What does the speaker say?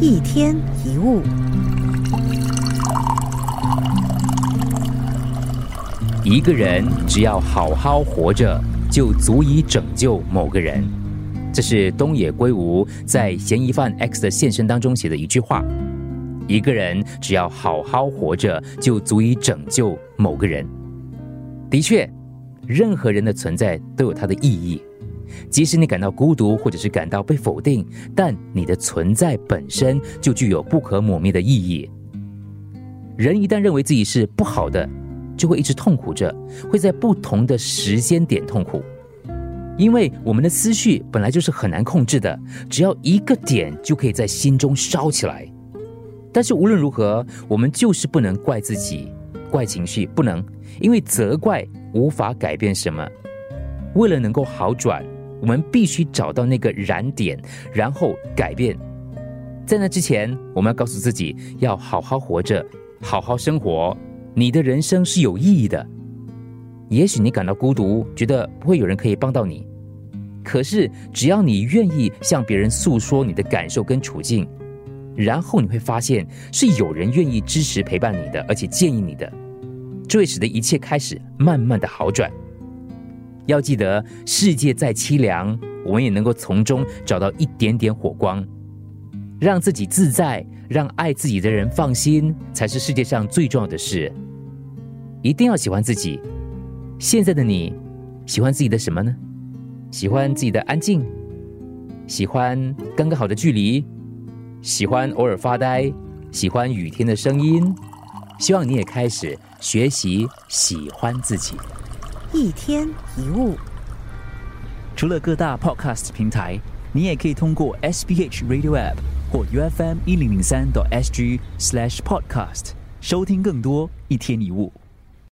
一天一物，一个人只要好好活着，就足以拯救某个人。这是东野圭吾在《嫌疑犯 X 的现身》当中写的一句话。一个人只要好好活着，就足以拯救某个人。的确，任何人的存在都有它的意义。即使你感到孤独，或者是感到被否定，但你的存在本身就具有不可磨灭的意义。人一旦认为自己是不好的，就会一直痛苦着，会在不同的时间点痛苦。因为我们的思绪本来就是很难控制的，只要一个点就可以在心中烧起来。但是无论如何，我们就是不能怪自己，怪情绪不能，因为责怪无法改变什么。为了能够好转，我们必须找到那个燃点，然后改变。在那之前，我们要告诉自己要好好活着，好好生活。你的人生是有意义的。也许你感到孤独，觉得不会有人可以帮到你，可是只要你愿意向别人诉说你的感受跟处境。然后你会发现，是有人愿意支持陪伴你的，而且建议你的，这会使得一切开始慢慢的好转。要记得，世界再凄凉，我们也能够从中找到一点点火光，让自己自在，让爱自己的人放心，才是世界上最重要的事。一定要喜欢自己。现在的你，喜欢自己的什么呢？喜欢自己的安静，喜欢刚刚好的距离。喜欢偶尔发呆，喜欢雨天的声音，希望你也开始学习喜欢自己。一天一物，除了各大 Podcast 平台，你也可以通过 SBH Radio App 或 UFM 一零零三 SG Slash Podcast 收听更多一天一物。